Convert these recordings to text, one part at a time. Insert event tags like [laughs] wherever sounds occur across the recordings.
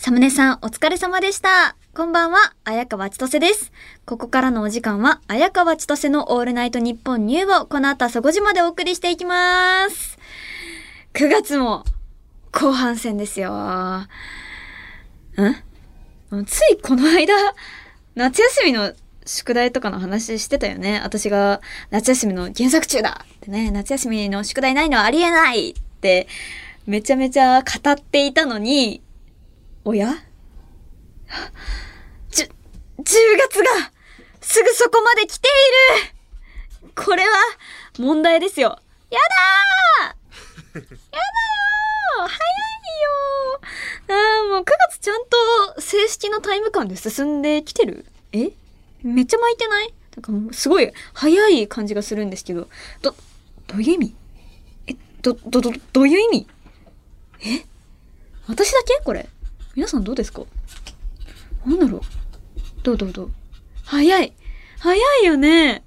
サムネさん、お疲れ様でした。こんばんは、綾川千歳です。ここからのお時間は、綾川千歳のオールナイトニッポンニューをこの後朝5時までお送りしていきます。9月も、後半戦ですよ。ん？ついこの間、夏休みの宿題とかの話してたよね。私が夏休みの原作中だってね、夏休みの宿題ないのはありえないって、めちゃめちゃ語っていたのに、おや？じゅ、10月がすぐそこまで来ている。これは問題ですよ。やだー！[laughs] やだよー！早いよー！あーもう9月ちゃんと正式なタイム感で進んできてる？え？めっちゃ巻いてない？なんかもうすごい早い感じがするんですけど、ど、どういう意味？え、ど、ど、ど、どういう意味？え？私だけ？これ？皆さんどうですか？なんだろう？どうどうどう？早い。早いよね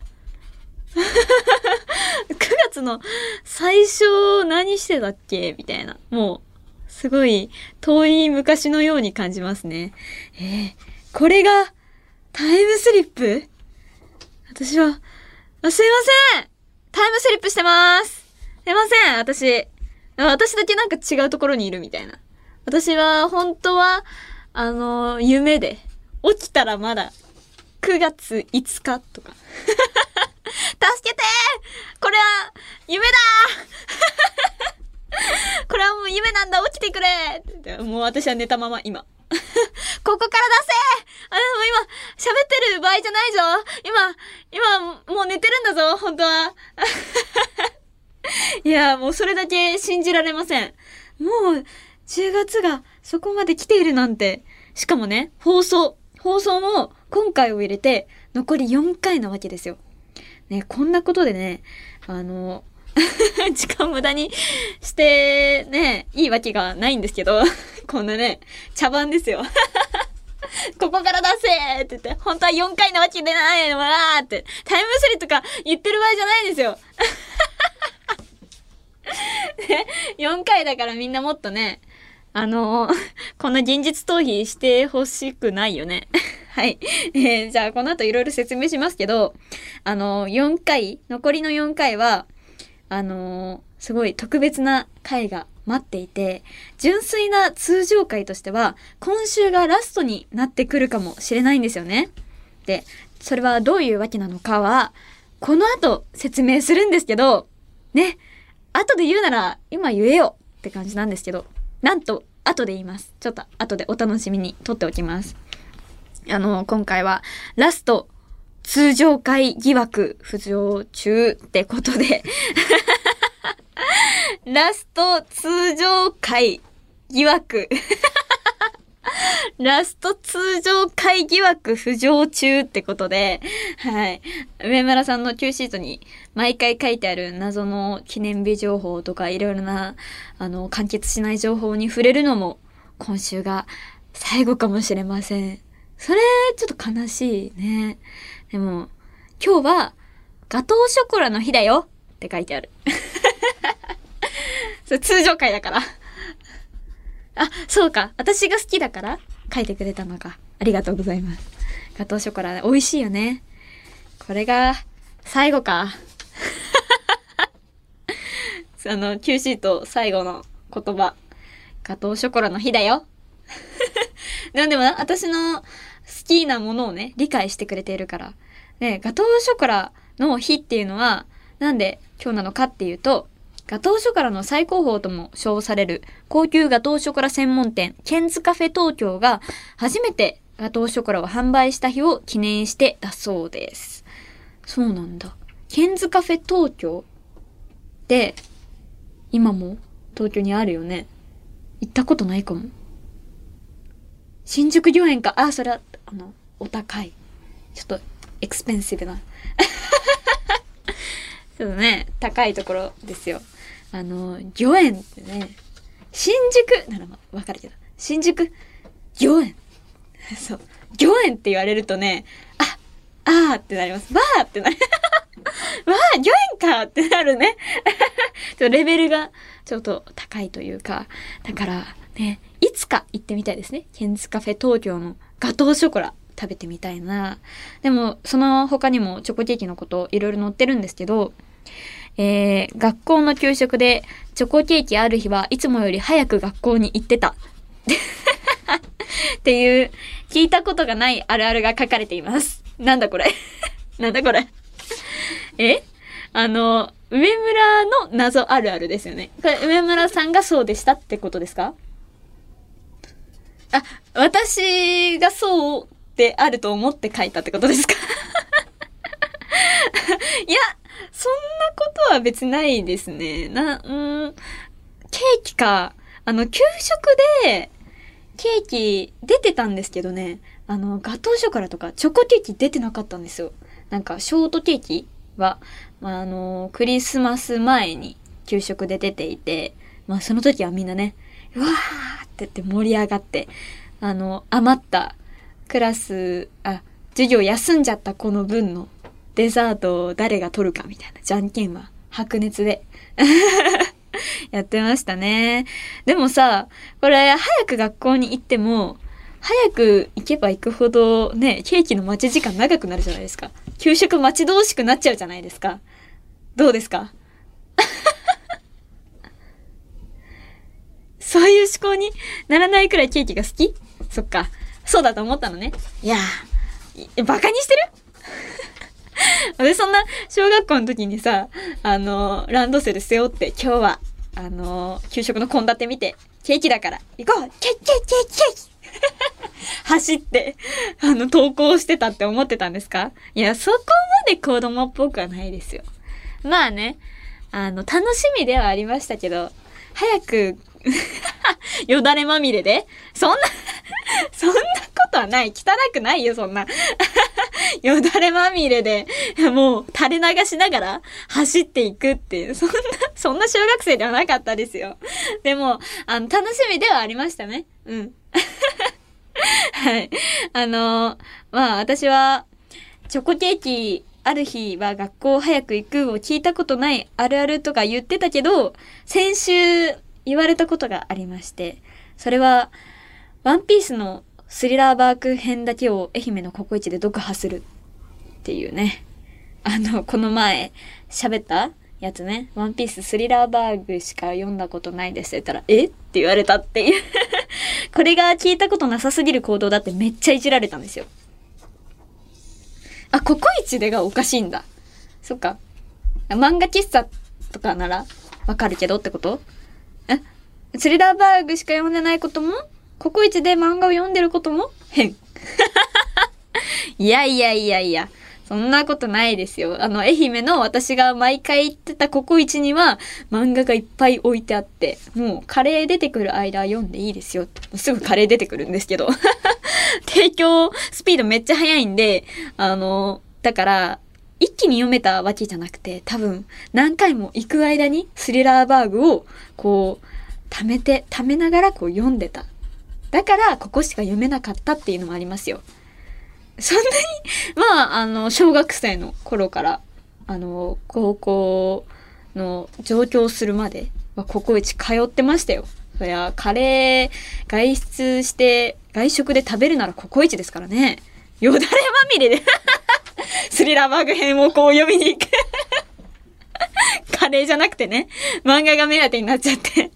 [laughs] !9 月の最初何してたっけ？みたいな。もう、すごい遠い昔のように感じますね。えー、これがタイムスリップ？私は、すいません。タイムスリップしてます。すいません。私、私だけなんか違うところにいるみたいな。私は本当は、あの、夢で、起きたらまだ、9月5日とか。助けてこれは、夢だこれはもう夢なんだ起きてくれもう私は寝たまま、今。ここから出せあ、でも今、喋ってる場合じゃないぞ今、今、もう寝てるんだぞ本当は。いや、もうそれだけ信じられません。もう、10月がそこまで来ているなんて。しかもね、放送。放送も今回を入れて残り4回なわけですよ。ね、こんなことでね、あの、[laughs] 時間無駄にしてね、いいわけがないんですけど、こんなね、茶番ですよ。[laughs] ここから出せって言って、本当は4回なわけでないのわーって、タイムスリとか言ってる場合じゃないんですよ。[laughs] ね、4回だからみんなもっとね、あの、[laughs] こんな現実逃避してほしくないよね。[laughs] はい。えー、じゃあこの後いろいろ説明しますけど、あのー、4回、残りの4回は、あの、すごい特別な回が待っていて、純粋な通常回としては、今週がラストになってくるかもしれないんですよね。で、それはどういうわけなのかは、この後説明するんですけど、ね、後で言うなら今言えよって感じなんですけど、なんと後で言います。ちょっと後でお楽しみに撮っておきます。あの、今回はラスト通常会疑惑浮上中ってことで [laughs] ラスト通常会疑惑 [laughs] ラスト通常会疑惑浮上中ってことで、はい。上村さんの Q シートに毎回書いてある謎の記念日情報とかいろいろな、あの、完結しない情報に触れるのも今週が最後かもしれません。それ、ちょっと悲しいね。でも、今日はガトーショコラの日だよって書いてある。[laughs] それ通常会だから。あ、そうか。私が好きだから書いてくれたのか。ありがとうございます。ガトーショコラ美味しいよね。これが最後か。[laughs] あの、Q シート最後の言葉。ガトーショコラの日だよ。な [laughs] んでもな、私の好きなものをね、理解してくれているから。ね、ガトーショコラの日っていうのは、なんで今日なのかっていうと、ガトーショコラの最高峰とも称される高級ガトーショコラ専門店、ケンズカフェ東京が初めてガトーショコラを販売した日を記念してだそうです。そうなんだ。ケンズカフェ東京って、今も東京にあるよね。行ったことないかも。新宿御苑か。あ、それは、あの、お高い。ちょっと、エクスペンシブな。ちょっとね、高いところですよ。あの、御苑ってね、新宿ならわかるけど、新宿御苑。[laughs] そう。御苑って言われるとね、あ、あーってなります。わーってなる。[laughs] わー、御苑かってなるね。[laughs] ちょレベルがちょっと高いというか、だから、ね、いつか行ってみたいですね。ケンズカフェ東京のガトーショコラ食べてみたいな。でも、その他にもチョコケーキのこといろいろ載ってるんですけど、えー、学校の給食でチョコケーキある日はいつもより早く学校に行ってた。[laughs] っていう、聞いたことがないあるあるが書かれています。なんだこれ [laughs] なんだこれえ？あの、上村の謎あるあるですよね。これ、上村さんがそうでしたってことですか？あ、私がそうであると思って書いたってことですか？[laughs] いや、そんなことは別ないですね。な、うん、ケーキか。あの、給食で、ケーキ出てたんですけどね、あの、ガトーショコラとかチョコケーキ出てなかったんですよ。なんか、ショートケーキは、まあ、あの、クリスマス前に給食で出ていて、まあ、その時はみんなね、うわーって言って盛り上がって、あの、余ったクラス、あ、授業休んじゃった子の分のデザートを誰が取るかみたいな、じゃんけんは白熱で [laughs] やってましたね。でもさ、これ早く学校に行っても、早く行けば行くほどね、ケーキの待ち時間長くなるじゃないですか。給食待ち遠しくなっちゃうじゃないですか。どうですか？[laughs] そういう思考にならないくらいケーキが好き？そっか。そうだと思ったのね。いやー、バカにしてる？[laughs] 私そんな小学校の時にさ、あの、ランドセル背負って今日は、あの、給食の献立見て、ケーキだから、行こうケーキケーキケーキ [laughs] 走って、あの、投稿してたって思ってたんですか？いや、そこまで子供っぽくはないですよ。まあね、あの、楽しみではありましたけど、早く [laughs] よだれまみれで？そんな [laughs] そんなことはない。汚くないよ、そんな [laughs] よだれまみれで、もう垂れ流しながら走っていくっていう、そんな、そんな小学生ではなかったですよ。でも、あの、楽しみではありましたね。うん。はい。あの、まあ私は、チョコケーキ、ある日は学校早く行くを聞いたことないあるあるとか言ってたけど、先週言われたことがありまして、それは、ワンピースのスリラーバーク編だけを愛媛のココイチで読破するっていうね。あの、この前喋ったやつね。ワンピーススリラーバーグしか読んだことないですって言ったら、え？って言われたっていう [laughs] これが聞いたことなさすぎる行動だってめっちゃいじられたんですよ。あ、ココイチでがおかしいんだ。そっか。漫画喫茶とかならわかるけどってこと？スリラーバーグしか読んでないことも？ココイチで漫画を読んでることも？変。[laughs] いやいやいやいや。そんなことないですよ。あの、愛媛の私が毎回行ってたココイチには漫画がいっぱい置いてあって、もうカレー出てくる間読んでいいですよ。すぐカレー出てくるんですけど。[laughs] 提供スピードめっちゃ速いんで、あの、だから、一気に読めたわけじゃなくて、多分何回も行く間にスリラーバーグをこう、貯めて、貯めながらこう読んでた。だから、ここしか読めなかったっていうのもありますよ。そんなに、まあ、あの、小学生の頃から、あの、高校の上京するまではココイチ通ってましたよ。そりゃ、カレー、外出して、外食で食べるならココイチですからね。よだれまみれで [laughs] スリラーバグ編をこう読みに行く [laughs] カレーじゃなくてね、漫画が目当てになっちゃって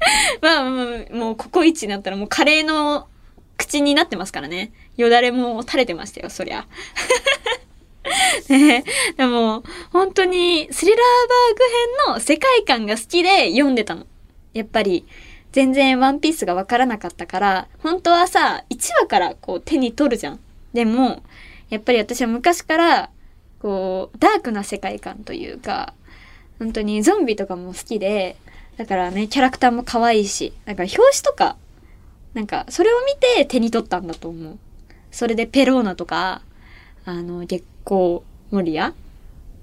[laughs] まあ、もう、ココイチになったらもうカレーの口になってますからね。よだれも垂れてましたよ、そりゃ。[laughs] ねでも、本当に、スリラーバーグ編の世界観が好きで読んでたの。やっぱり、全然ワンピースがわからなかったから、本当はさ、1話からこう手に取るじゃん。でも、やっぱり私は昔から、こう、ダークな世界観というか、本当にゾンビとかも好きで、だからね、キャラクターも可愛いし、だから表紙とかなんか、それを見て手に取ったんだと思う。それでペローナとか、あの、月光モリア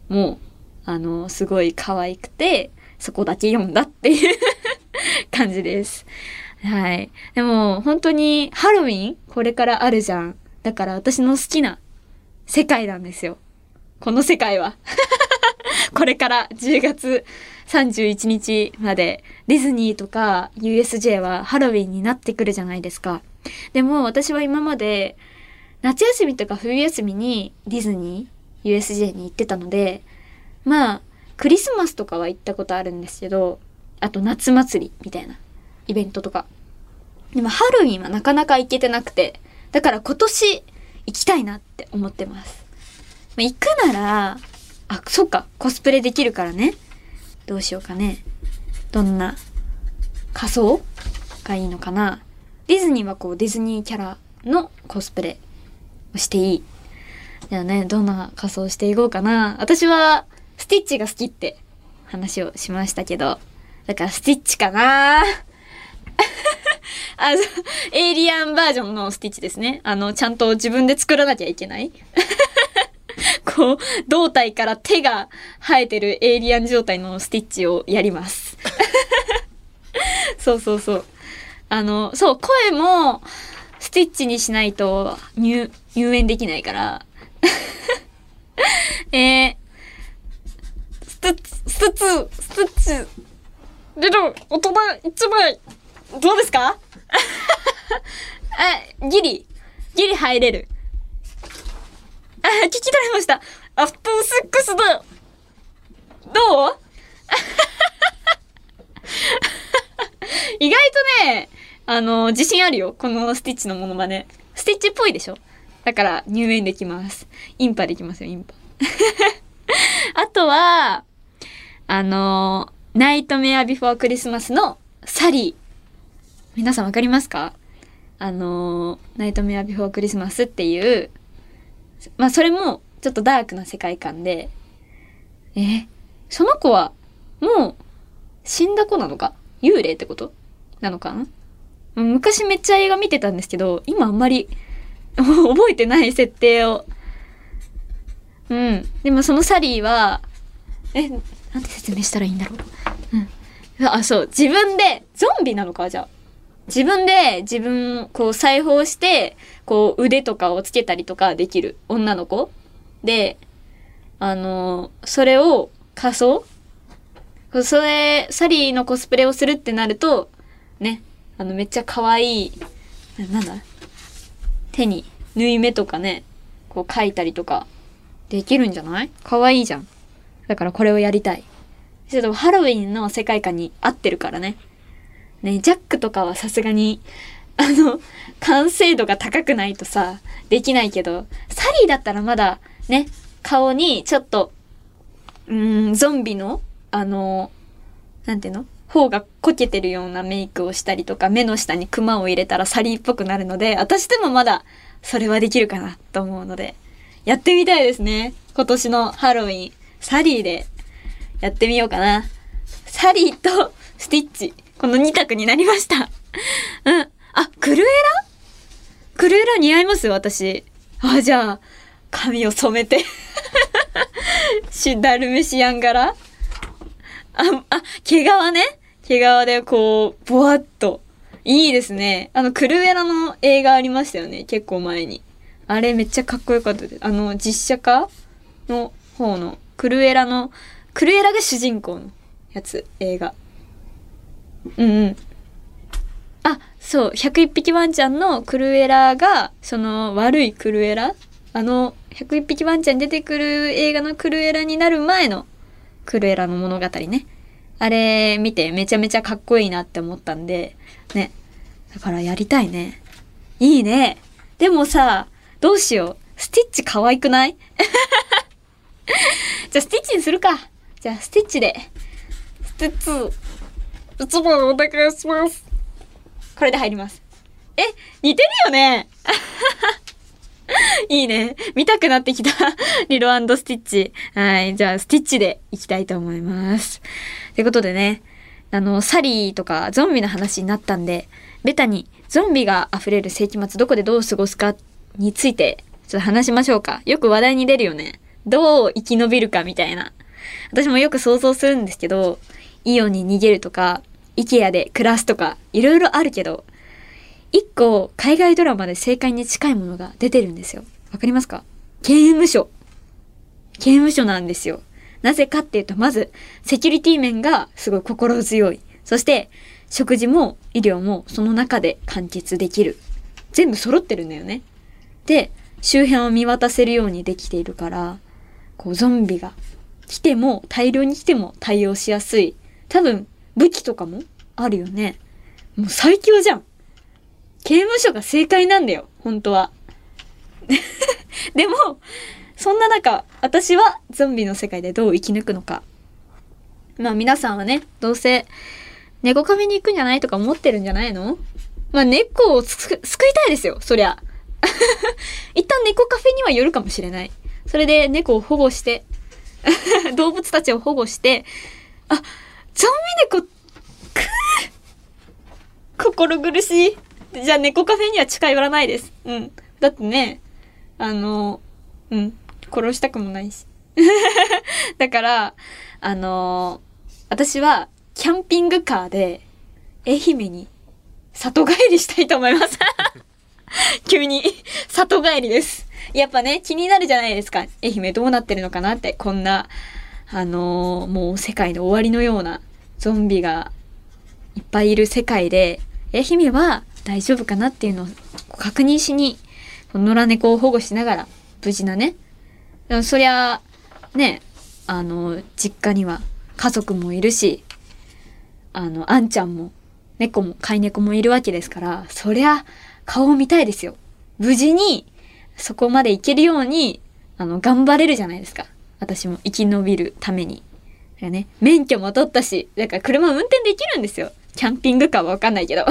も、あの、すごい可愛くて、そこだけ読んだっていう感じです。はい。でも、本当に、ハロウィンこれからあるじゃん。だから私の好きな世界なんですよ。この世界は。[laughs] これから10月31日までディズニーとか USJ はハロウィンになってくるじゃないですか。でも私は今まで夏休みとか冬休みにディズニー USJ に行ってたので、まあ、クリスマスとかは行ったことあるんですけど、あと夏祭りみたいなイベントとか。でもハロウィンはなかなか行けてなくて、だから今年行きたいなって思ってます。まあ、行くなら、あ、そっか、コスプレできるからね。どうしようかね。どんな仮装がいいのかな。ディズニーはこうディズニーキャラのコスプレをしていい。じゃあね、どんな仮装していこうかな。私はスティッチが好きって話をしましたけど、だからスティッチかな [laughs] あの、エイリアンバージョンのスティッチですね。あの、ちゃんと自分で作らなきゃいけない [laughs] こう、胴体から手が生えてるエイリアン状態のスティッチをやります。そうそうそう。あの、そう、声も、スティッチにしないと入、入園できないから。えー、ステッチ、ステッチ、ステッチ、出る、大人一枚、どうですか？[laughs] あ、ギリ、ギリ入れる。あ、聞き取れました。アフターセックスだどう？[laughs] 意外とね、あの、自信あるよ。このスティッチのものまね。スティッチっぽいでしょ？だから入園できます。インパできますよ、インパ。[laughs] あとは、あの、ナイトメアビフォークリスマスのサリー。皆さんわかりますか？あの、ナイトメアビフォークリスマスっていう、まあそれもちょっとダークな世界観で、え、その子はもう死んだ子なのか幽霊ってことなのか？な昔めっちゃ映画見てたんですけど、今あんまり [laughs] 覚えてない設定を。うん。でもそのサリーは、え、なんて説明したらいいんだろう？うん。あ、そう。自分で、ゾンビなのか？じゃあ。自分で自分、こう裁縫して、こう腕とかをつけたりとかできる女の子で、あの、それを仮装それ、サリーのコスプレをするってなると、ね、あの、めっちゃ可愛い、なんだ手に縫い目とかね、こう描いたりとか、できるんじゃない？可愛いじゃん。だからこれをやりたい。ちょっとハロウィンの世界観に合ってるからね。ね、ジャックとかはさすがに、あの、完成度が高くないとさ、できないけど、サリーだったらまだ、ね、顔にちょっと、うん、ゾンビの、あの、なんていうの？方がこけてるようなメイクをしたりとか、目の下にクマを入れたらサリーっぽくなるので、私でもまだそれはできるかなと思うので、やってみたいですね。今年のハロウィン、サリーでやってみようかな。サリーとスティッチ、この2択になりました。[laughs] うん。あ、クルエラ？クルエラ似合います？私。あ、じゃあ、髪を染めてシダルメシアン柄あ、あ、毛皮ね。毛皮でこう、ぼわっと。いいですね。あの、クルエラの映画ありましたよね。結構前に。あれめっちゃかっこよかったです。あの、実写化の方の、クルエラの、クルエラが主人公のやつ、映画。うんうん。あ、そう、101匹ワンちゃんのクルエラが、その悪いクルエラ？あの、101匹ワンちゃん出てくる映画のクルエラになる前のクルエラの物語ね。あれ見てめちゃめちゃかっこいいなって思ったんで、ね。だからやりたいね。いいね。でもさ、どうしよう。スティッチ可愛くない？[laughs] じゃあスティッチにするか。じゃあスティッチで。スティッチ、一番お願いします。これで入ります。え、似てるよね [laughs] いいね。見たくなってきた。[laughs] リロスティッチ。はい。じゃあ、スティッチでいきたいと思います。ということでね、あの、サリーとかゾンビの話になったんで、ベタにゾンビが溢れる世紀末どこでどう過ごすかについて、ちょっと話しましょうか。よく話題に出るよね。どう生き延びるかみたいな。私もよく想像するんですけど、イオンに逃げるとか、イケアで暮らすとか、いろいろあるけど、一個海外ドラマで正解に近いものが出てるんですよ。わかりますか？刑務所。刑務所なんですよ。なぜかっていうと、まず、セキュリティ面がすごい心強い。そして、食事も医療もその中で完結できる。全部揃ってるんだよね。で、周辺を見渡せるようにできているから、こうゾンビが来ても、大量に来ても対応しやすい。多分、武器とかもあるよね。もう最強じゃん。刑務所が正解なんだよ、本当は。[laughs] でも、そんな中、私はゾンビの世界でどう生き抜くのか。まあ皆さんはね、どうせ、猫カフェに行くんじゃないとか思ってるんじゃないの？まあ猫を救いたいですよ、そりゃ。[laughs] 一旦猫カフェには寄るかもしれない。それで猫を保護して、[laughs] 動物たちを保護して、あ、ゾンビ猫、くー心苦しい。じゃあ猫カフェには近寄らないです。うん。だってね、あの、うん、殺したくもないし。[laughs] だから、あの私は、キャンピングカーで、愛媛に、里帰りしたいと思います。[laughs] 急に、里帰りです。やっぱね、気になるじゃないですか。愛媛どうなってるのかなって、こんな、あのーもう世界の終わりのような、ゾンビがいっぱいいる世界で、愛媛は大丈夫かなっていうのを確認しに、野良猫を保護しながら、無事なね。そりゃ、ね、あの、実家には家族もいるし、あの、あんちゃんも、猫も、飼い猫もいるわけですから、そりゃ、顔を見たいですよ。無事に、そこまで行けるように、あの、頑張れるじゃないですか。私も生き延びるために。だからね、免許も取ったし、だから車運転できるんですよ。キャンピングカーはわかんないけど。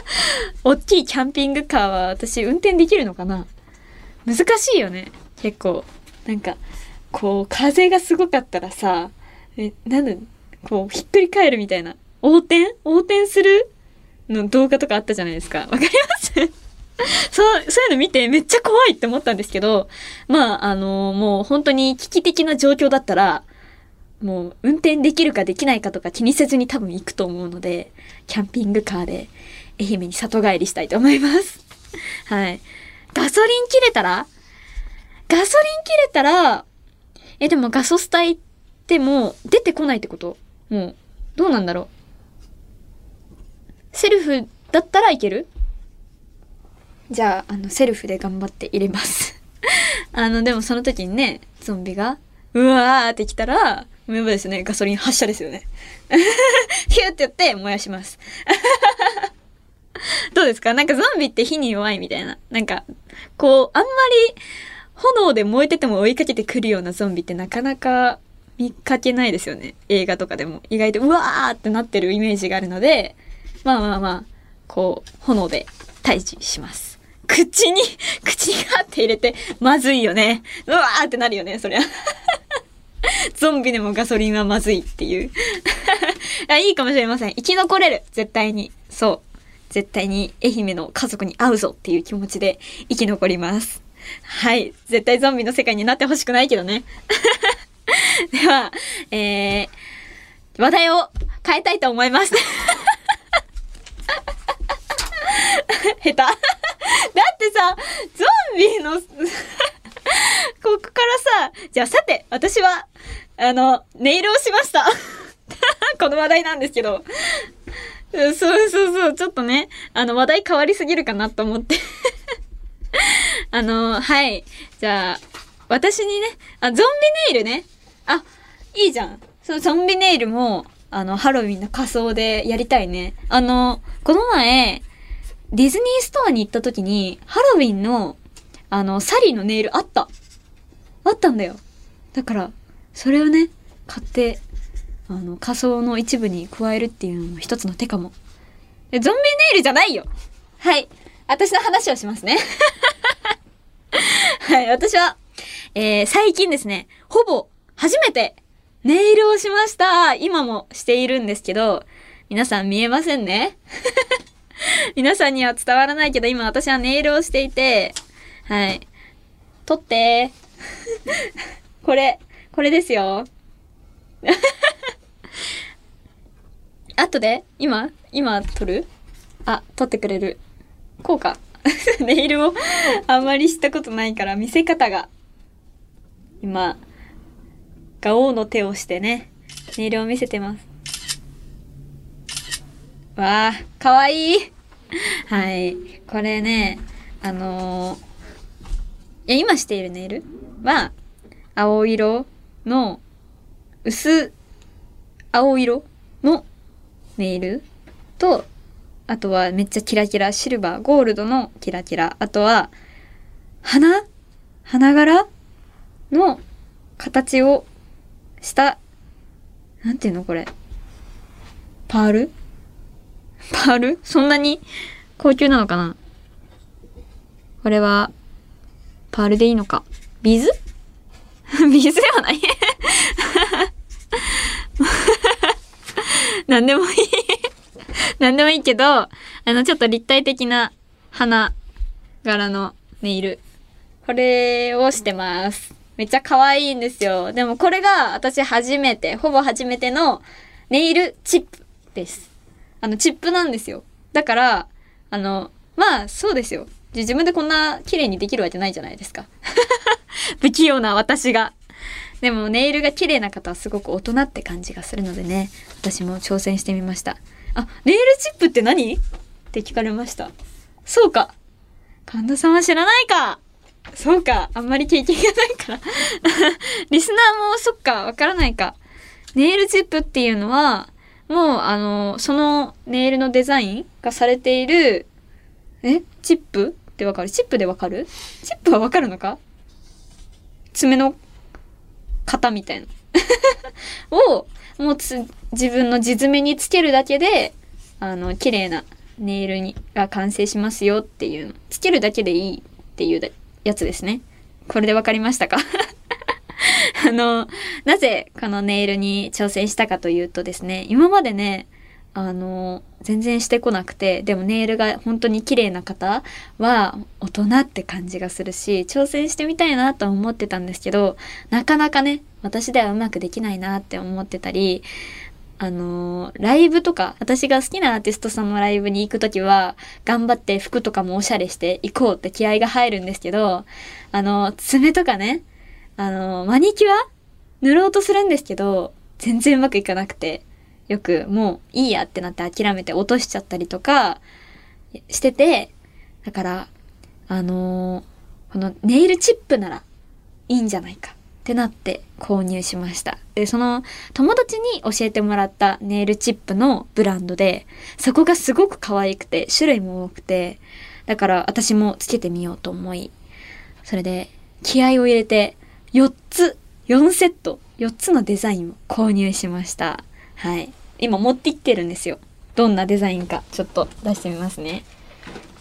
[laughs] 大きいキャンピングカーは私運転できるのかな？難しいよね。結構。なんか、こう、風がすごかったらさ、え、なんだ、こう、ひっくり返るみたいな。横転？横転する？の動画とかあったじゃないですか。わかります？[laughs] そう、そういうの見てめっちゃ怖いって思ったんですけど、まあ、あのもう本当に危機的な状況だったら、もう運転できるかできないかとか気にせずに多分行くと思うので、キャンピングカーで愛媛に里帰りしたいと思います。[laughs] はい。ガソリン切れたら？ガソリン切れたら、え、でもガソスタ行っても出てこないってこと？もう、どうなんだろう？セルフだったらいける？じゃあ、あの、セルフで頑張って入れます。[laughs] あの、でもその時にね、ゾンビが、うわーって来たら、もうですね。ガソリン発射ですよね。[laughs] ヒューってやって燃やします。[laughs] どうですか？なんかゾンビって火に弱いみたいな。なんか、こう、あんまり炎で燃えてても追いかけてくるようなゾンビってなかなか見かけないですよね。映画とかでも。意外とうわーってなってるイメージがあるので、まあまあまあ、こう、炎で退治します。口に、[laughs] 口にガって入れて、まずいよね。うわーってなるよね、そりゃ。[laughs] ゾンビでもガソリンはまずいっていう。[laughs] あいいかもしれません。生き残れる。絶対に。そう。絶対に愛媛の家族に会うぞっていう気持ちで生き残ります。はい。絶対ゾンビの世界になってほしくないけどね。では、えー、話題を変えたいと思います。下手 [laughs] だってさ、ゾンビの、[laughs] ここからさ、じゃあさて、私は、あの、ネイルをしました。[laughs] この話題なんですけど。そうそうそう、ちょっとね、あの、話題変わりすぎるかなと思って。あの、はい。じゃあ、私にね、あ、ゾンビネイルね。あ、いいじゃん。そのゾンビネイルも、あの、ハロウィンの仮装でやりたいね。あの、この前、ディズニーストアに行った時に、ハロウィンの、あの、サリーのネイルあった。あったんだよ。だから、それをね、買って、あの、仮装の一部に加えるっていうのも一つの手かも。ゾンビネイルじゃないよはい。私の話をしますね。[laughs] はい、私は、えー、最近ですね、ほぼ初めてネイルをしました。今もしているんですけど、皆さん見えませんね [laughs] 皆さんには伝わらないけど、今私はネイルをしていて、はい。撮って [laughs] これ、これですよ。[laughs] 後で今今撮る？あ、撮ってくれる。こうか。ネイルをあんまりしたことないから見せ方が。今、ガオーの手をしてね、ネイルを見せてます。わあ、かわいいはい。これね、あのー、いや、今しているネイルは、青色の、薄、青色のネイルと、あとはめっちゃキラキラ、シルバー、ゴールドのキラキラ。あとは、花花柄の形をした、なんていうのこれ？パール？パールそんなに高級なのかな？これは、パールでいいのか？ビズビズではない [laughs] なんでもいいなんでもいいけど、あの、ちょっと立体的な花柄のネイル。これをしてます。めっちゃ可愛いんですよ。でもこれが私初めて、ほぼ初めてのネイルチップです。あの、チップなんですよ。だから、あの、まあ、そうですよ。自分でこんな綺麗にできるわけないじゃないですか。[laughs] 不器用な私が。でもネイルが綺麗な方はすごく大人って感じがするのでね、私も挑戦してみました。あ、ネイルチップって何？って聞かれました。そうか。神田さんは知らないか。そうか。あんまり経験がないから。[laughs] リスナーもそっか、わからないか。ネイルチップっていうのは、もうあの、そのネイルのデザインがされている、え？チップってわかる？チップでわかる？チップはわかるのか？爪の型みたいな。[laughs] を、もうつ、自分の地爪につけるだけで、あの、綺麗なネイルに、が完成しますよっていうの。つけるだけでいいっていうやつですね。これでわかりましたか？あの、なぜこのネイルに挑戦したかというとですね、今までね、あの、全然してこなくて、でもネイルが本当に綺麗な方は大人って感じがするし、挑戦してみたいなと思ってたんですけど、なかなかね、私ではうまくできないなって思ってたり、あのライブとか、私が好きなアーティストさんのライブに行くときは、頑張って服とかもおしゃれして行こうって気合が入るんですけど、あの、爪とかね、あの、マニキュア塗ろうとするんですけど、全然うまくいかなくて、よくもういいやってなって諦めて落としちゃったりとかしてて、だから、あのこのネイルチップならいいんじゃないかってなって購入しました。で、その友達に教えてもらったネイルチップのブランドで、そこがすごく可愛くて、種類も多くて、だから私もつけてみようと思い、それで気合を入れて4つ、4セット、4つのデザインを購入しました。はい。今持ってきてるんですよ。どんなデザインか、ちょっと出してみますね。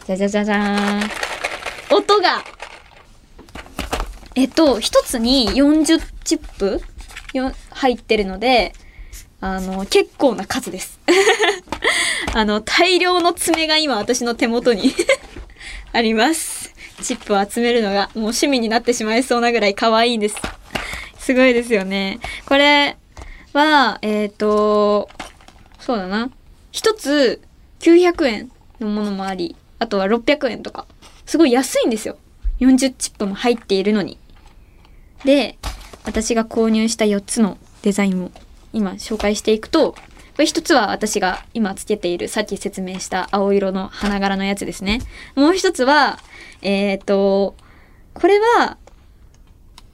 じゃじゃじゃじゃーん。音がえっと、一つに40チップよ入ってるので、あの、結構な数です。[laughs] あの、大量の爪が今私の手元に [laughs] あります。チップを集めるのがもう趣味になってしまいそうなぐらい可愛いです。すごいですよね。これは、えっ、と、そうだな。一つ900円のものもあり、あとは600円とか。すごい安いんですよ。40チップも入っているのに。で、私が購入した4つのデザインを今紹介していくと、これ一つは私が今つけているさっき説明した青色の花柄のやつですね。もう一つは、えっ、と、これは、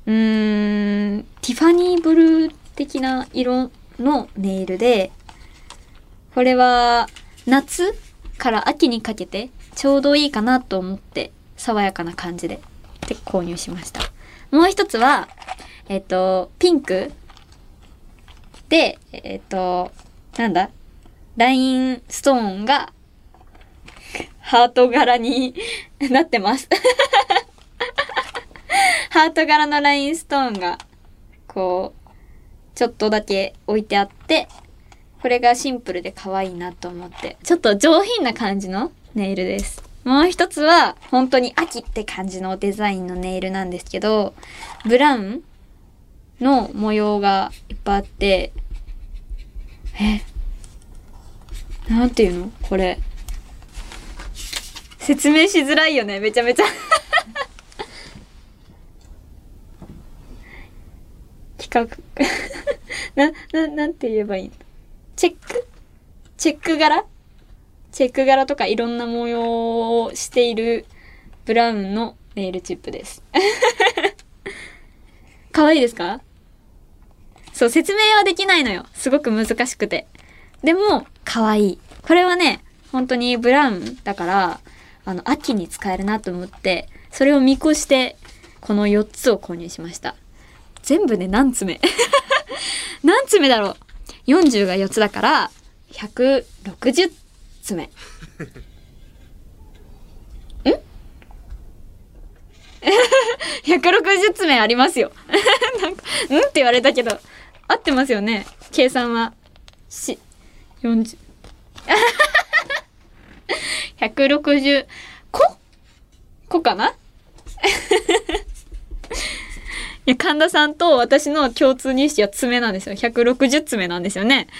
うーん、ティファニーブルー的な色のネイルで、これは夏から秋にかけてちょうどいいかなと思って爽やかな感じでで購入しました。もう一つは、えっ、と、ピンクで、えっ、と、なんだ？ラインストーンがハート柄に [laughs] なってます。[laughs] ハート柄のラインストーンが、こう、ちょっとだけ置いてあって、これがシンプルで可愛いなと思って、ちょっと上品な感じのネイルです。もう一つは、本当に秋って感じのデザインのネイルなんですけど、ブラウンの模様がいっぱいあって、え、なんていうの？これ。説明しづらいよね、めちゃめちゃ。[laughs] 聞か、[laughs] な、な、なんて言えばいいの？チェック？チェック柄？チェック柄とかいろんな模様をしているブラウンのネイルチップです。[laughs] 可愛いですか？そう、説明はできないのよ。すごく難しくて。でも、可愛い。これはね、本当にブラウンだから、あの、秋に使えるなと思って、それを見越して、この4つを購入しました。全部で何爪 [laughs] 何爪だろう ?40 が4つだから、160爪。ん ?160 爪ありますよ。[laughs] なんか、ん？って言われたけど、合ってますよね？計算は。し、40。[laughs] 160、個個かな？いや、神田さんと私の共通認識は爪なんですよ。160爪なんですよね。[laughs]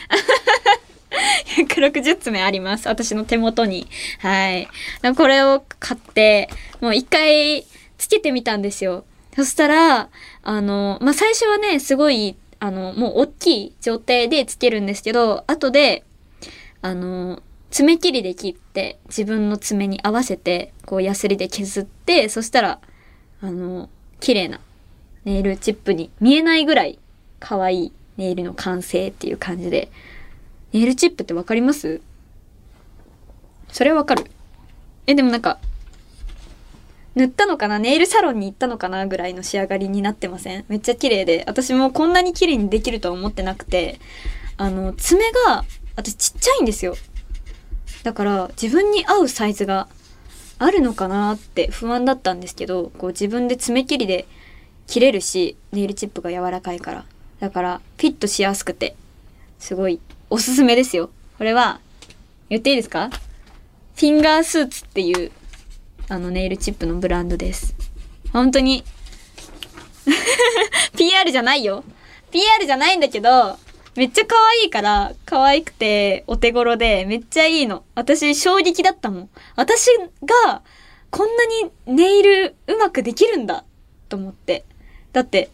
160爪あります。私の手元に。はい。これを買って、もう一回つけてみたんですよ。そしたら、あの、まあ、最初はね、すごい、あの、もう大きい状態でつけるんですけど、後で、あの、爪切りで切って、自分の爪に合わせて、こう、ヤスリで削って、そしたら、あの、綺麗なネイルチップに見えないぐらい可愛いネイルの完成っていう感じで。ネイルチップってわかります？それわかるえ、でもなんか、塗ったのかな？ネイルサロンに行ったのかなぐらいの仕上がりになってません？めっちゃ綺麗で。私もこんなに綺麗にできるとは思ってなくて、あの、爪が、私ちっちゃいんですよ。だから、自分に合うサイズがあるのかなって不安だったんですけど、こう自分で爪切りで切れるし、ネイルチップが柔らかいから。だから、フィットしやすくて、すごいおすすめですよ。これは、言っていいですか？フィンガースーツっていう、あのネイルチップのブランドです。本当に、[laughs] PR じゃないよ。PR じゃないんだけど、めっちゃ可愛いから、可愛くて、お手頃で、めっちゃいいの。私、衝撃だったもん。私が、こんなにネイルうまくできるんだ、と思って。だって、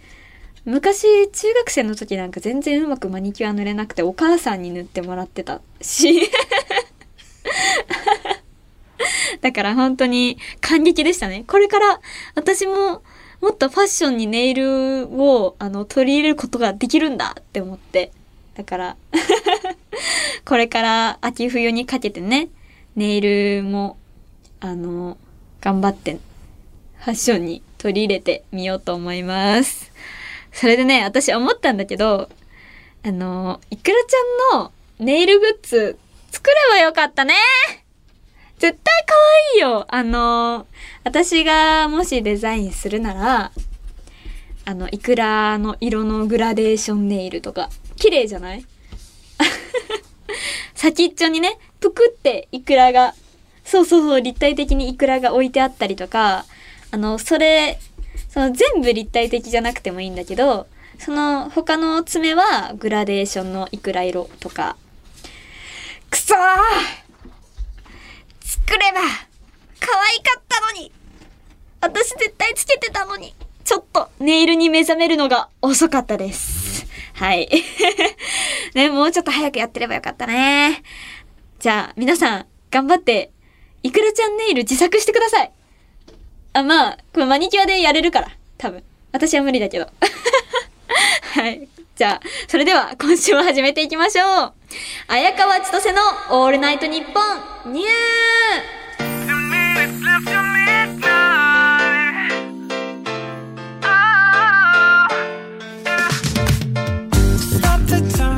昔、中学生の時なんか全然うまくマニキュア塗れなくて、お母さんに塗ってもらってたし。[laughs] だから本当に感激でしたね。これから私ももっとファッションにネイルをあの取り入れることができるんだって思って。だから、[laughs] これから秋冬にかけてね、ネイルもあの、頑張ってファッションに取り入れてみようと思います。それでね、私思ったんだけど、あの、いくらちゃんのネイルグッズ作ればよかったね絶対可愛いよ。あの、私がもしデザインするなら、あの、イクラの色のグラデーションネイルとか、綺麗じゃない？[laughs] 先っちょにね、ぷくってイクラが、そうそうそう、立体的にイクラが置いてあったりとか、あの、それ、その全部立体的じゃなくてもいいんだけど、その他の爪はグラデーションのイクラ色とか。くそー！作れば可愛かったのに私絶対つけてたのにちょっとネイルに目覚めるのが遅かったです。はい。[laughs] ね、もうちょっと早くやってればよかったね。じゃあ、皆さん、頑張って、いくらちゃんネイル自作してください。あ、まあ、これマニキュアでやれるから。多分。私は無理だけど。[laughs] はい。じゃあ、それでは今週も始めていきましょう。綾川千歳のオールナイトニッポンニュー。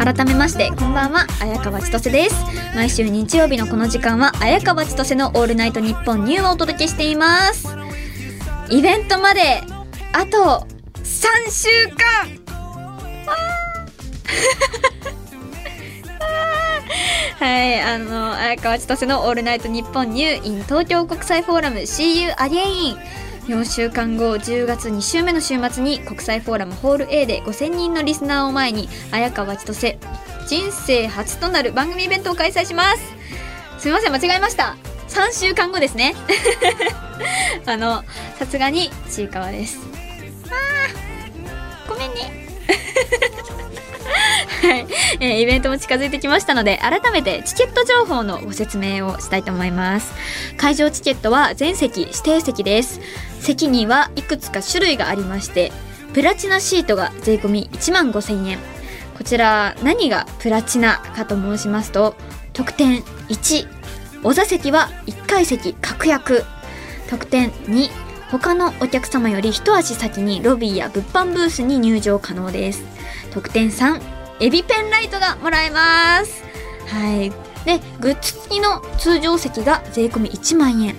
改めましてこんばんは綾川千歳です。毎週日曜日のこの時間は綾川千歳のオールナイトニッポンニューをお届けしています。イベントまであと3週間。はい、あの、綾川千歳のオールナイトニッポンニュー in 東京国際フォーラム See You Again 4週間後10月2週目の週末に国際フォーラムホール A で5000人のリスナーを前に綾川千歳人生初となる番組イベントを開催します。すみません間違えました。3週間後ですね。[laughs] あのさすがにちいかわです。あーごめんね、えーイベントも近づいてきましたので改めてチケット情報のご説明をしたいと思います。会場チケットは全席指定席です。席にはいくつか種類がありましてプラチナシートが税込1万5000円。こちら何がプラチナかと申しますと特典1お座席は1階席確約。特典2他のお客様より一足先にロビーや物販ブースに入場可能です。特典3エビペンライトがもらえます。はい。でグッズ付きの通常席が税込み1万円。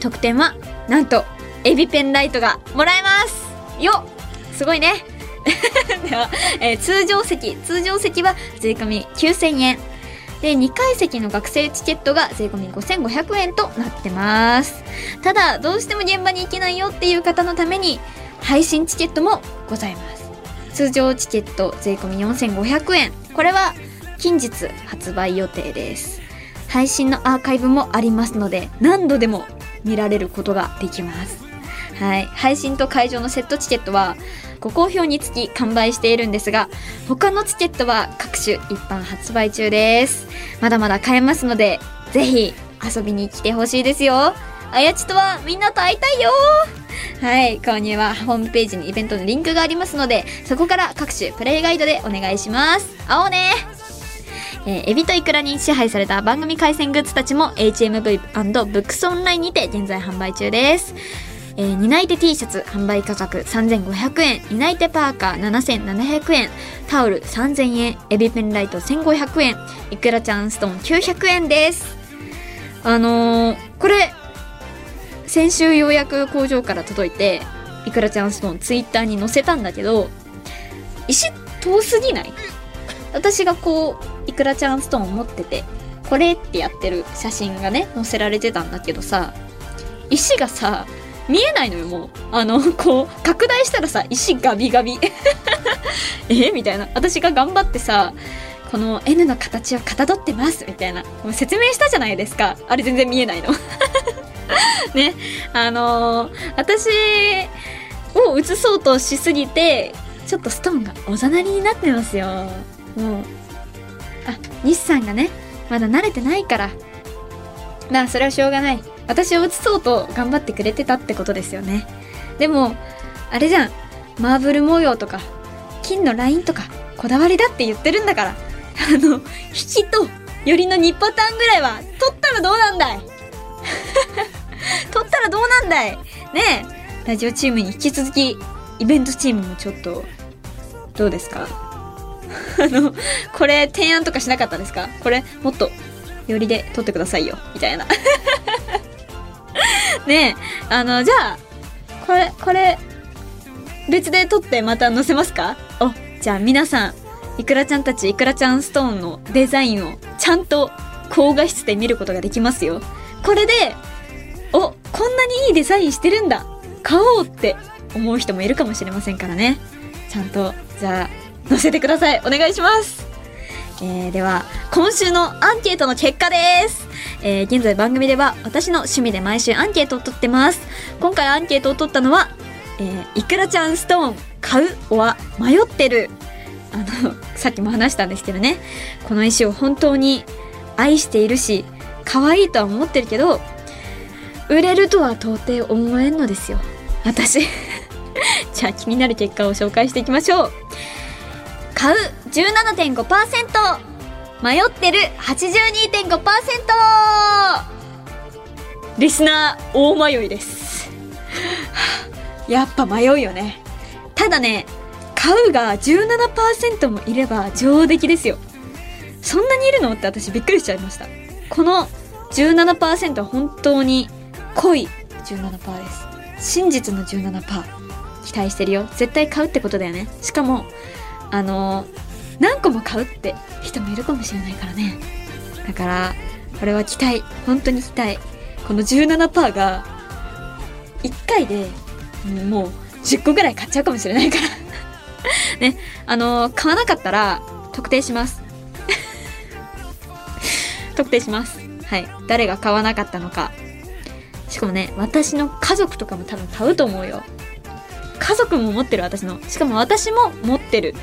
特典はなんとエビペンライトがもらえます。よすごいね。[laughs] では、えー通常席。通常席は税込み9000円。で2階席の学生チケットが税込み5500円となってます。ただどうしても現場に行けないよっていう方のために配信チケットもございます。通常チケット税込4500円。これは近日発売予定です。配信のアーカイブもありますので何度でも見られることができます。はい。配信と会場のセットチケットはご好評につき完売しているんですが他のチケットは各種一般発売中です。まだまだ買えますのでぜひ遊びに来てほしいですよ。あやちとはみんなと会いたいよ。はい購入はホームページにイベントのリンクがありますのでそこから各種プレイガイドでお願いします。会おうね。えーエビとイクラに支配された番組回線グッズたちも HMV& ブックスオンラインにて現在販売中です。えー担い手 T シャツ販売価格3500円、担い手パーカー7700円、タオル3000円、エビペンライト1500円、イクラちゃんストーン900円です。あのーこれ、先週ようやく工場から届いて、イクラちゃんストーンツイッターに載せたんだけど、石遠すぎない？私がこうイクラちゃんストーン持っててこれってやってる写真がね載せられてたんだけどさ石がさ見えないのよもう。あのこう拡大したらさ石ガビガビ。[laughs] え？みたいな。私が頑張ってさこの N の形をかたどってますみたいな。もう説明したじゃないですか。あれ全然見えないの。[laughs] ね。あのー私を写そうとしすぎてちょっとストーンがおざなりになってますよ。もう。あ西さんがねまだ慣れてないから。まあそれはしょうがない。私を写そうと頑張ってくれてたってことですよね。でもあれじゃん。マーブル模様とか金のラインとかこだわりだって言ってるんだから。あの引きとよりの2パターンぐらいは取ったらどうなんだい？[laughs] 取ったらどうなんだい？ねえ。ラジオチームに引き続きイベントチームもちょっとどうですか？[laughs] あのこれ提案とかしなかったですか？これもっとよりで撮ってくださいよ。みたいな。[laughs] ねえ。あのじゃあこれこれ別で撮ってまた載せますか？おじゃあ皆さんいくらちゃんたちいくらちゃんストーンのデザインをちゃんと高画質で見ることができますよ。これでおこんなにいいデザインしてるんだ。買おうって思う人もいるかもしれませんからね。ちゃんとじゃあ載せてください。お願いします。えーでは今週のアンケートの結果です、えー現在番組では私の趣味で毎週アンケートを取ってます。今回アンケートを取ったのは、えー、いくらちゃんストーン買うは迷ってる。あのさっきも話したんですけどね。この石を本当に愛しているし可愛いとは思ってるけど売れるとは到底思えんのですよ。私。[laughs] じゃあ気になる結果を紹介していきましょう。買う17.5%迷ってる82.5%リスナー大迷いです。やっぱ迷うよね。ただね買うが17%もいれば上出来ですよ。そんなにいるの？って私びっくりしちゃいました。この17%は本当に濃い17%です。真実の17%期待してるよ。絶対買うってことだよね。しかもあの何個も買うって人もいるかもしれないからね。だからこれは期待。本当に期待。この17%が1回でもう10個ぐらい買っちゃうかもしれないから。[laughs] ねあの買わなかったら特定します。[laughs] 特定します。はい。誰が買わなかったのか。しかもね私の家族とかも多分買うと思うよ。家族も持ってる私の。しかも私も持ってる。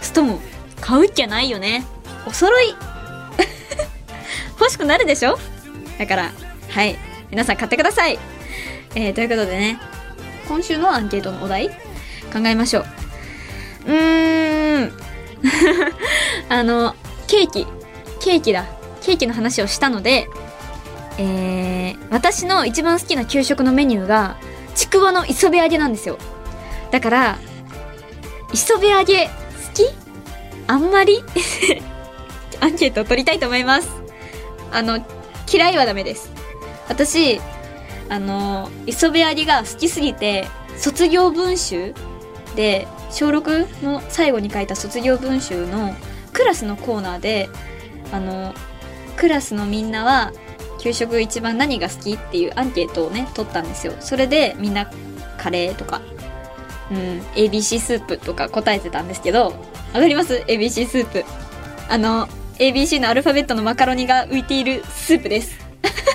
人も買うっきゃないよね。お揃い。[laughs] 欲しくなるでしょ？だから、はい。皆さん買ってください。えー、ということでね、今週のアンケートのお題考えましょう。うーん。[laughs] あの、ケーキ。ケーキだ。ケーキの話をしたので、えー、私の一番好きな給食のメニューが、ちくわの磯辺揚げなんですよ。だから、磯辺揚げ好き？あんまり？[laughs] アンケートを取りたいと思います。あの、嫌いはダメです。私、あの、磯辺揚げが好きすぎて、卒業文集で、小6の最後に書いた卒業文集のクラスのコーナーで、あの、クラスのみんなは、給食一番何が好きっていうアンケートをね、取ったんですよ。それでみんなカレーとか、うん、ABC スープとか答えてたんですけど、わかります ?ABC スープ。あの、ABC のアルファベットのマカロニが浮いているスープです。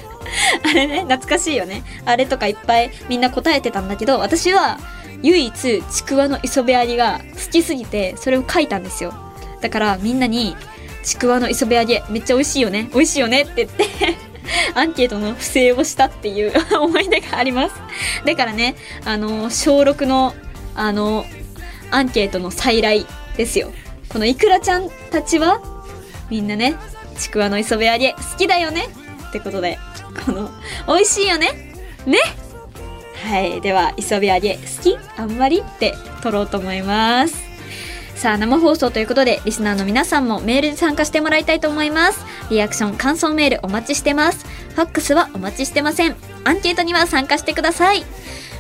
[laughs] あれね、懐かしいよね。あれとかいっぱいみんな答えてたんだけど、私は唯一ちくわの磯辺揚げが好きすぎて、それを書いたんですよ。だからみんなに、ちくわの磯辺揚げめっちゃ美味しいよね。美味しいよねって言って [laughs] アンケートの不正をしたっていう [laughs] 思い出があります。だからね、あの、小6の、あの、アンケートの再来ですよ。このいくらちゃんたちは、みんなね、ちくわの磯辺揚げ好きだよねってことで、この、美味しいよねねはい。では、磯辺揚げ好き？あんまり？って取ろうと思います。さあ、生放送ということで、リスナーの皆さんもメールで参加してもらいたいと思います。リアクション、感想メールお待ちしてます。ファックスはお待ちしてません。アンケートには参加してください。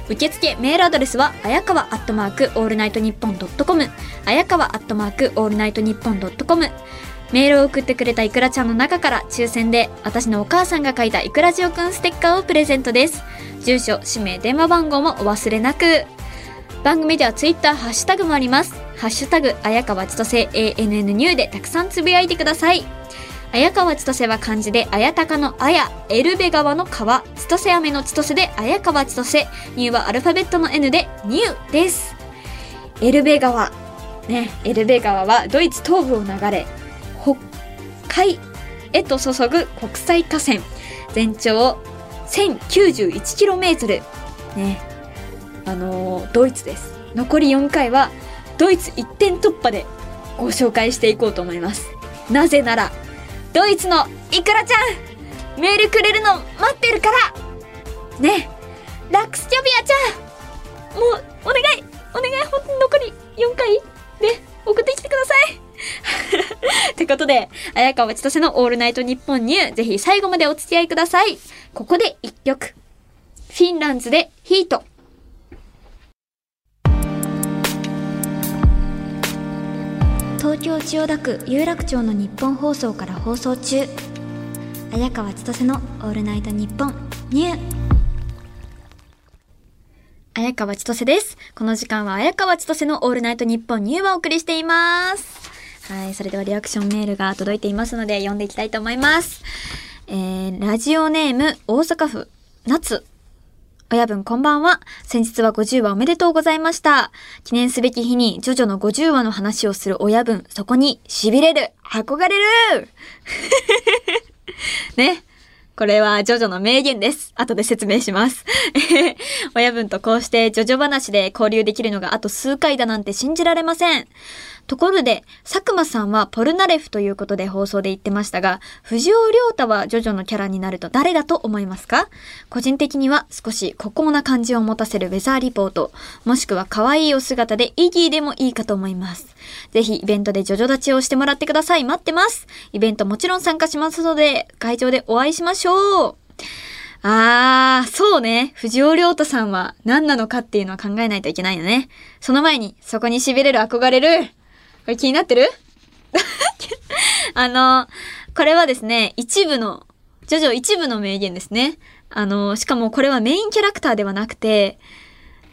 受付メールアドレスは、あやかわアットマークオールナイトニッポンドットコム、あやかわアットマークオールナイトニッポンドットコム。メールを送ってくれたいくらちゃんの中から抽選で私のお母さんが書いたいくらじおくんステッカーをプレゼントです。住所、氏名、電話番号もお忘れなく。番組ではツイッター、ハッシュタグもあります。ハッシュタグ、あやかわちとせ ANN ニューでたくさんつぶやいてください。あやかわちとせは漢字で、あやたかのあや、エルベ川の川、ちとせ飴のちとせで、あやかわちとせ、ニューはアルファベットの N で、ニューです。エルベ川。ね、エルベ川はドイツ東部を流れ、海へと注ぐ国際河川。全長 1091km。ね、あのードイツです。残り4回は、ドイツ一点突破でご紹介していこうと思います。なぜなら、ドイツのイクラちゃんメールくれるの待ってるからねラックスキャビアちゃんもう、お願いお願いほん残り4回で送ってきてください [laughs] ってことで、綾川千歳のオールナイトニッポンニュー、ぜひ最後までお付き合いください。ここで一曲。フィンランズでヒート。東京千代田区有楽町のニッポン放送から放送中綾川千歳の「オールナイトニッポンニュー」綾川千歳ですこの時間は綾川千歳の「オールナイトニッポンニュー」をお送りしていますはいそれではリアクションメールが届いていますので読んでいきたいと思いますえー、ラジオネーム大阪府夏親分こんばんは。先日は50話おめでとうございました。記念すべき日にジョジョの50話の話をする親分、そこに痺れる、憧れる [laughs] ね。これはジョジョの名言です。後で説明します。[laughs] 親分とこうしてジョジョ話で交流できるのがあと数回だなんて信じられません。ところで、佐久間さんはポルナレフということで放送で言ってましたが、藤尾亮太はジョジョのキャラになると誰だと思いますか？個人的には少し孤高な感じを持たせるウェザーリポート、もしくは可愛いお姿でイギーでもいいかと思います。ぜひイベントでジョジョ立ちをしてもらってください。待ってます。イベントもちろん参加しますので、会場でお会いしましょう。あー、そうね。藤尾亮太さんは何なのかっていうのは考えないといけないよね。その前に、そこに痺れる憧れる。これ気になってる？[laughs] あの、これはですね、一部の、ジョジョ一部の名言ですね。あの、しかもこれはメインキャラクターではなくて、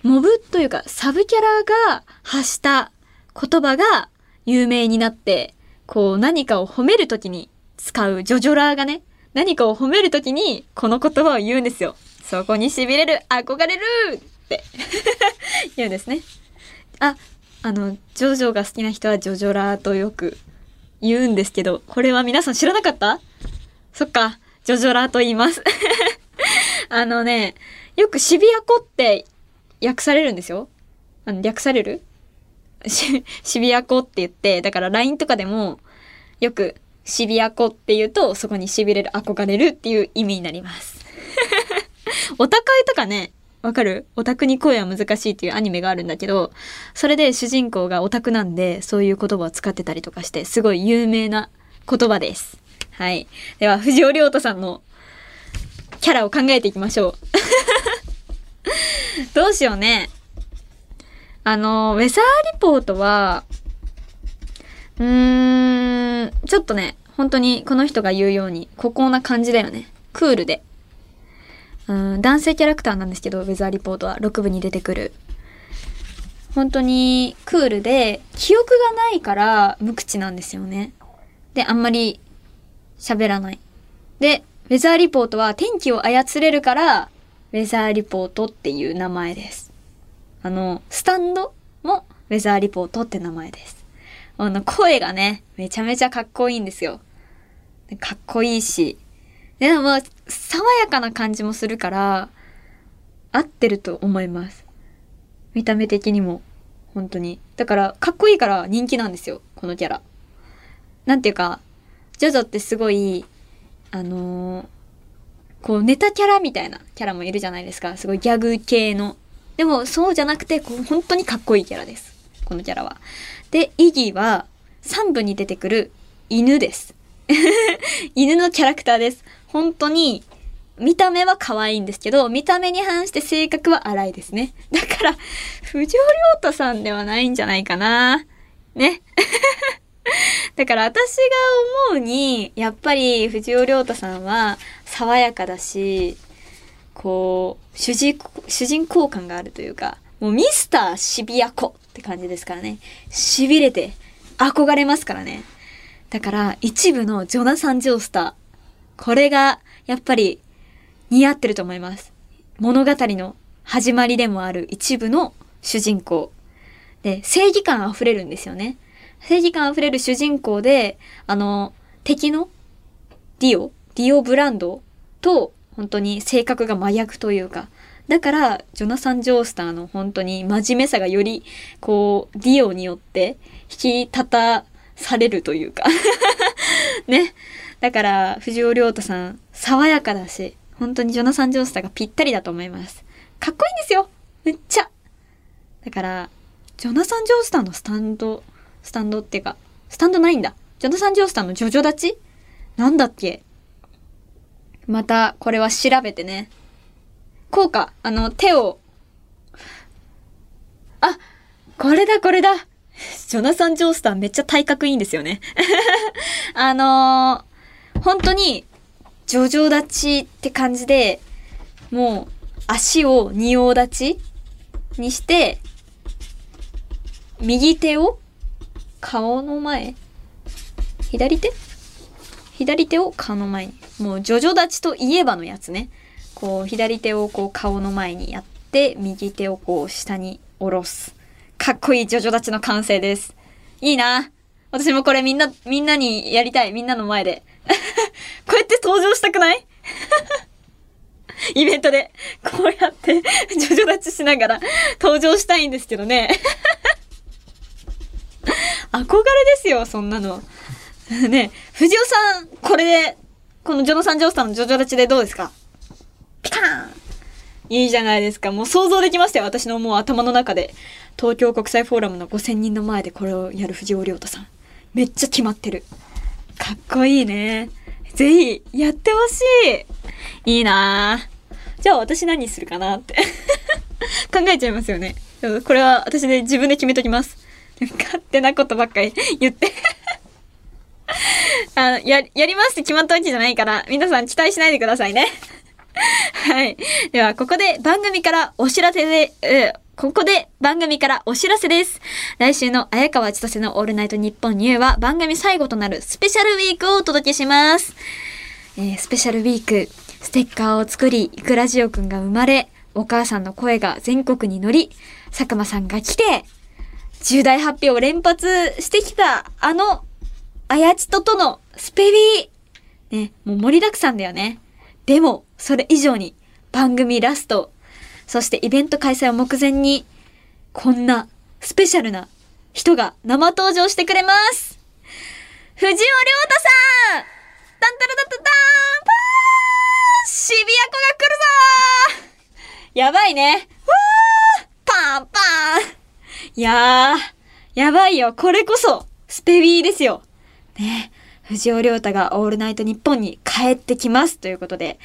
モブというかサブキャラが発した言葉が有名になって、こう何かを褒めるときに使うジョジョラーがね、何かを褒めるときにこの言葉を言うんですよ。そこに痺れる、憧れるって [laughs] 言うんですね。あ、あの、ジョジョが好きな人はジョジョラーとよく言うんですけど、これは皆さん知らなかった？そっか、ジョジョラーと言います。[laughs] あのね、よくシビアコって訳されるんですよ。あの、略される、[laughs] シビアコって言って、だから LINE とかでも、よく、シビアコって言うと、そこに痺れる、憧れるっていう意味になります。オタクとかね、わかる？オタクに恋は難しいっていうアニメがあるんだけど、それで主人公がオタクなんで、そういう言葉を使ってたりとかして、すごい有名な言葉です。はい。では、藤尾亮太さんのキャラを考えていきましょう。[laughs] どうしようね。あの、ウェザーリポートは、うーん、ちょっとね、本当にこの人が言うように、孤高な感じだよね。クールで。うん、男性キャラクターなんですけど、ウェザーリポートは6部に出てくる。本当にクールで、記憶がないから無口なんですよね。で、あんまり喋らない。で、ウェザーリポートは天気を操れるから、ウェザーリポートっていう名前です。あの、スタンドもウェザーリポートって名前です。あの、声がね、めちゃめちゃかっこいいんですよ。かっこいいし。でも、爽やかな感じもするから、合ってると思います。見た目的にも。本当に。だから、かっこいいから人気なんですよ。このキャラ。なんていうか、ジョジョってすごい、あのーこう、ネタキャラみたいなキャラもいるじゃないですか。すごいギャグ系の。でも、そうじゃなくて、こう、本当にかっこいいキャラです。このキャラは。で、イギーは、3部に出てくる犬です。[laughs] 犬のキャラクターです。本当に、見た目は可愛いんですけど、見た目に反して性格は荒いですね。だから、藤尾亮太さんではないんじゃないかな。ね。[laughs] だから私が思うに、やっぱり藤尾亮太さんは爽やかだし、こう、主人公、主人公感があるというか、もうミスターシビアコって感じですからね。痺れて憧れますからね。だから一部のジョナサン・ジョースター。これがやっぱり似合ってると思います。物語の始まりでもある一部の主人公。で、正義感溢れるんですよね。正義感溢れる主人公で、あの、敵のディオディオブランドと本当に性格が真逆というか、だから、ジョナサン・ジョースターの本当に真面目さがより、こう、ディオによって引き立たされるというか。[laughs] ね。だから、藤尾亮太さん、爽やかだし、本当にジョナサン・ジョースターがぴったりだと思います。かっこいいんですよめっちゃだから、ジョナサン・ジョースターのスタンド、スタンドっていうか、スタンドないんだ。ジョナサン・ジョースターのジョジョ立ち？なんだっけ？また、これは調べてね。こうか。あの、手を。あ、これだ、これだ。ジョナサン・ジョースターめっちゃ体格いいんですよね。[laughs] あのー、本当に、ジョジョ立ちって感じで、もう、足を仁王立ちにして、右手を顔の前左手？左手を顔の前に。もう、ジョジョ立ちといえばのやつね。こう、左手をこう顔の前にやって、右手をこう下に下ろす。かっこいいジョジョ立ちの完成です。いいな。私もこれみんな、みんなにやりたい。みんなの前で。[laughs] こうやって登場したくない？[laughs] イベントで、こうやって、[laughs] ジョジョ立ちしながら登場したいんですけどね。憧れですよ、そんなの。ね藤尾さん、これで、このジョナサン・ジョースターのジョジョ立ちでどうですか？ピカーンいいじゃないですか。もう想像できましたよ。私のもう頭の中で。東京国際フォーラムの5000人の前でこれをやる藤尾亮太さん。めっちゃ決まってる。かっこいいね。ぜひ、やってほしい。いいな。じゃあ私何するかなって。[laughs] 考えちゃいますよね。これは私で自分で決めときます。勝手なことばっかり [laughs] 言って。あの、や、やりますって決まったわけじゃないから、皆さん期待しないでくださいね。はい。では、ここで番組からお知らせで、えーここで番組からお知らせです。来週の綾川千歳のオールナイトニッポンニューは番組最後となるスペシャルウィークをお届けします。えースペシャルウィーク、ステッカーを作り、イクラジオくんが生まれ、お母さんの声が全国に乗り、佐久間さんが来て、重大発表を連発してきた、あの、あやちととのスペビー。ね、もう盛りだくさんだよね。でも、それ以上に、番組ラスト、そしてイベント開催を目前に、こんなスペシャルな人が生登場してくれます藤尾亮太さんタンタラタタタンパーシビアコが来るぞーやばいねわーパンパンいやー、やばいよ。これこそ、スペビーですよ。ね藤尾亮太がオールナイトニッポンに帰ってきますということで、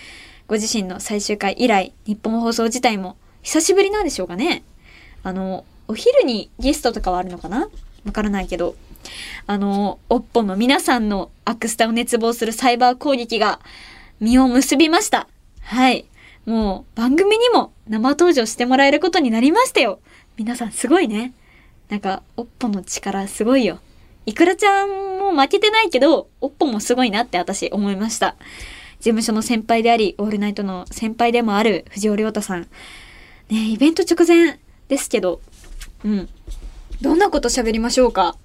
ご自身の最終回以来、日本放送自体も久しぶりなんでしょうかね。あの、お昼にゲストとかはあるのかな？わからないけど、あの、おっぽの皆さんのアクスタを熱望するサイバー攻撃が実を結びました。はい。もう番組にも生登場してもらえることになりましたよ。皆さんすごいね。なんか、おっぽの力すごいよ。いくらちゃんも負けてないけど、おっぽもすごいなって私思いました。事務所の先輩であり、オールナイトの先輩でもある藤尾亮太さん。ねイベント直前ですけど、うん。どんなこと喋りましょうか？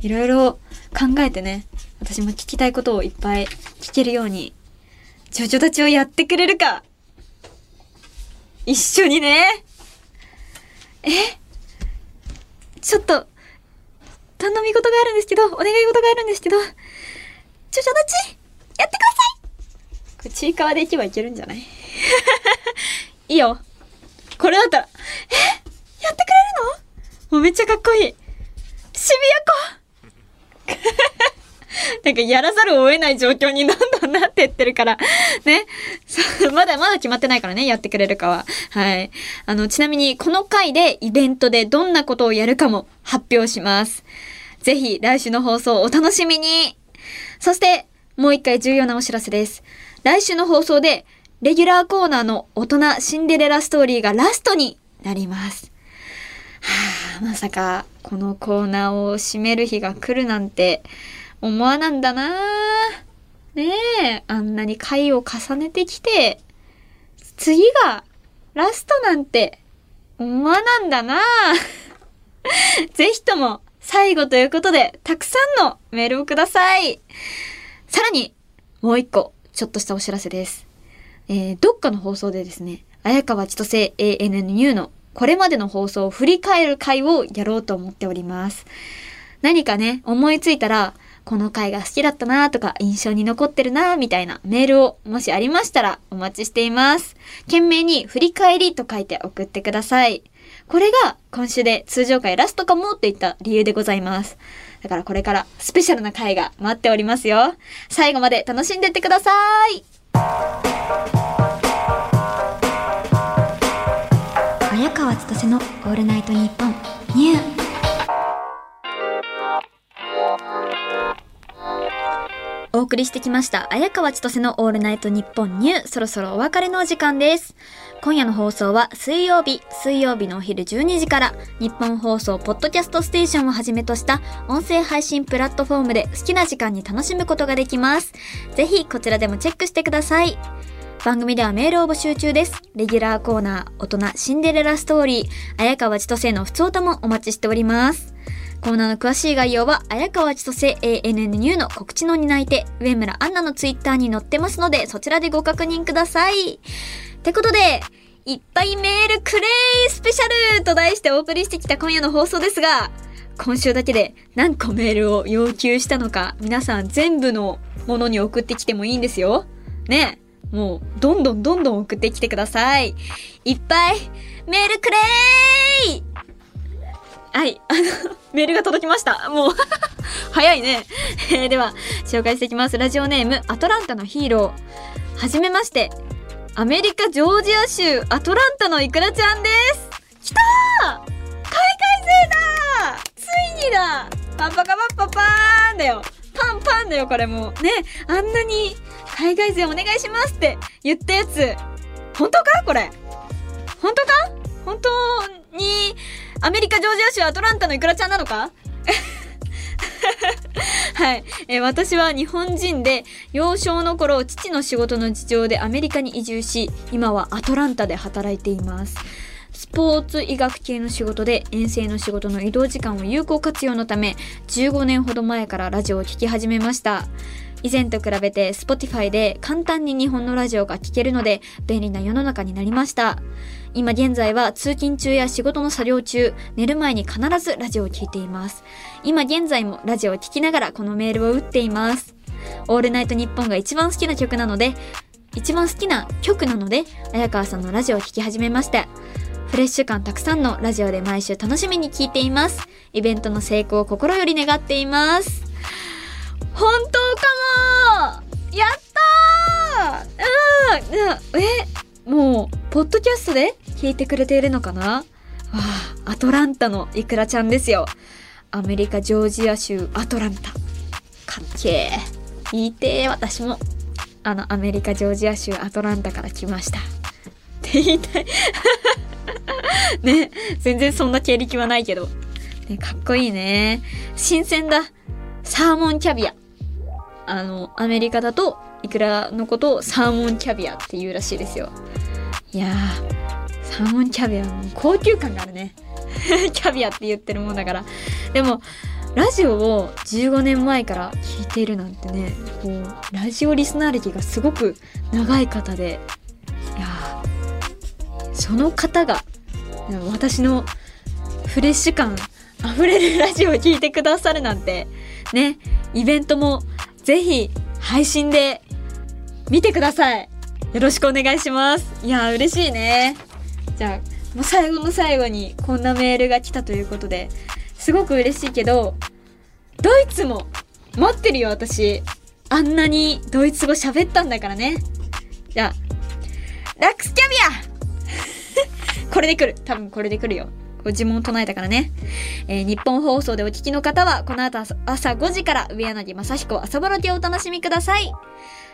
いろいろ考えてね、私も聞きたいことをいっぱい聞けるように、ジョジョたちをやってくれるか？一緒にね。え？ちょっと、頼み事があるんですけど、お願い事があるんですけど、ジョジョたち、やってください、ちいかわで行けばいけるんじゃない？[laughs] いいよ。これだったら、え？やってくれるの？もうめっちゃかっこいい。シビアコなんかやらざるを得ない状況にどんどんなってってるから、ね？[laughs] まだまだ決まってないからね、やってくれるかは。はい。あの、ちなみにこの回でイベントでどんなことをやるかも発表します。ぜひ来週の放送お楽しみにそして、もう一回重要なお知らせです。来週の放送で、レギュラーコーナーの大人シンデレラストーリーがラストになります。はあ、まさか、このコーナーを締める日が来るなんて、思わなんだなねえ、あんなに回を重ねてきて、次が、ラストなんて、思わなんだな [laughs] ぜひとも、最後ということで、たくさんのメールをください。さらに、もう一個、ちょっとしたお知らせです。えー、どっかの放送でですね、綾川千歳 ANNU のこれまでの放送を振り返る回をやろうと思っております。何かね、思いついたら、この回が好きだったなとか印象に残ってるなみたいなメールをもしありましたらお待ちしています。懸命に振り返りと書いて送ってください。これが今週で通常回ラストかもっていった理由でございます。だからこれからスペシャルな回が待っておりますよ。最後まで楽しんでってください。綾川千歳のオールナイトニッポンニュー。お送りしてきました、綾川千歳のオールナイトニッポンニュー。そろそろお別れのお時間です。今夜の放送は水曜日、水曜日のお昼12時から、日本放送ポッドキャストステーションをはじめとした音声配信プラットフォームで好きな時間に楽しむことができます。ぜひこちらでもチェックしてください。番組ではメールを募集中です。レギュラーコーナー、大人シンデレラストーリー、綾川千歳のふつおたもお待ちしております。コーナーの詳しい概要は、綾川千歳 ANNU の告知の担い手、上村アンナのツイッターに載ってますので、そちらでご確認ください。ってことで、いっぱいメールくれースペシャルと題してお送りしてきた今夜の放送ですが、今週だけで何個メールを要求したのか、皆さん全部のものに送ってきてもいいんですよ。ね、もう、どんどんどんどん送ってきてください。いっぱい、メールくれーはい、あの、メールが届きました。もう、[laughs] 早いね。[laughs] えーでは、紹介していきます。ラジオネーム、アトランタのヒーロー。はじめまして。アメリカ・ジョージア州アトランタのイクラちゃんです。来たー海外勢だついにだパンパカパッパパーンだよ。パンパンだよ、これもう。ね、あんなに、海外勢お願いしますって言ったやつ。本当か？これ。本当か？本当に、アメリカ・ジョージア州アトランタのイクラちゃんなのか？[laughs] はい、えー私は日本人で幼少の頃父の仕事の事情でアメリカに移住し今はアトランタで働いていますスポーツ医学系の仕事で遠征の仕事の移動時間を有効活用のため15年ほど前からラジオを聴き始めました。以前と比べて Spotify で簡単に日本のラジオが聴けるので便利な世の中になりました。今現在は通勤中や仕事の作業中、寝る前に必ずラジオを聴いています。今現在もラジオを聴きながらこのメールを打っています。オールナイトニッポンが一番好きな曲なので、一番好きな曲なので、綾川さんのラジオを聴き始めました。フレッシュ感たくさんのラジオで毎週楽しみに聴いています。イベントの成功を心より願っています。本当かもやったーうんうんえ？もう、ポッドキャストで聞いてくれているのかな？わあ、アトランタのイクラちゃんですよ。アメリカ・ジョージア州アトランタ。かっけー。言いてー、私も。あの、アメリカ・ジョージア州アトランタから来ました。って言いたい。[laughs] ね、全然そんな経歴はないけど。ね、かっこいいね。新鮮だ。サーモンキャビア。あの、アメリカだと、イクラのことをサーモンキャビアって言うらしいですよ。いやー、サーモンキャビアも高級感があるね。[laughs] キャビアって言ってるもんだから。でも、ラジオを15年前から聞いているなんてね、こう、ラジオリスナー歴がすごく長い方で、いやその方が、私のフレッシュ感溢れるラジオを聞いてくださるなんて、ね、イベントもぜひ配信で見てください。よろしくお願いします。いや、嬉しいね。じゃあ、もう最後の最後にこんなメールが来たということで、すごく嬉しいけど、ドイツも待ってるよ、私。あんなにドイツ語喋ったんだからね。じゃあ、ラックスキャビア [laughs] これで来る。多分これで来るよ。こう呪文唱えたからね。えー日本放送でお聞きの方は、この後朝5時から上柳正彦朝ぼろけをお楽しみください。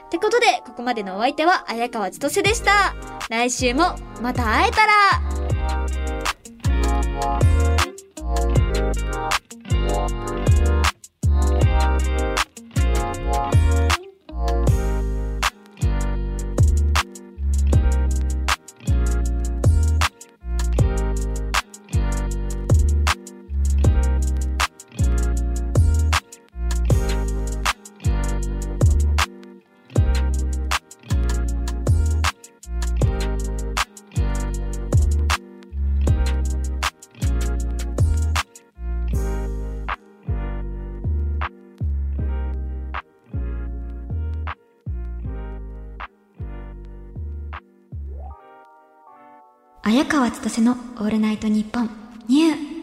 ってことで、ここまでのお相手は、綾川千歳でした。来週も、また会えたら早川千歳のオールナイトニッポンニュー。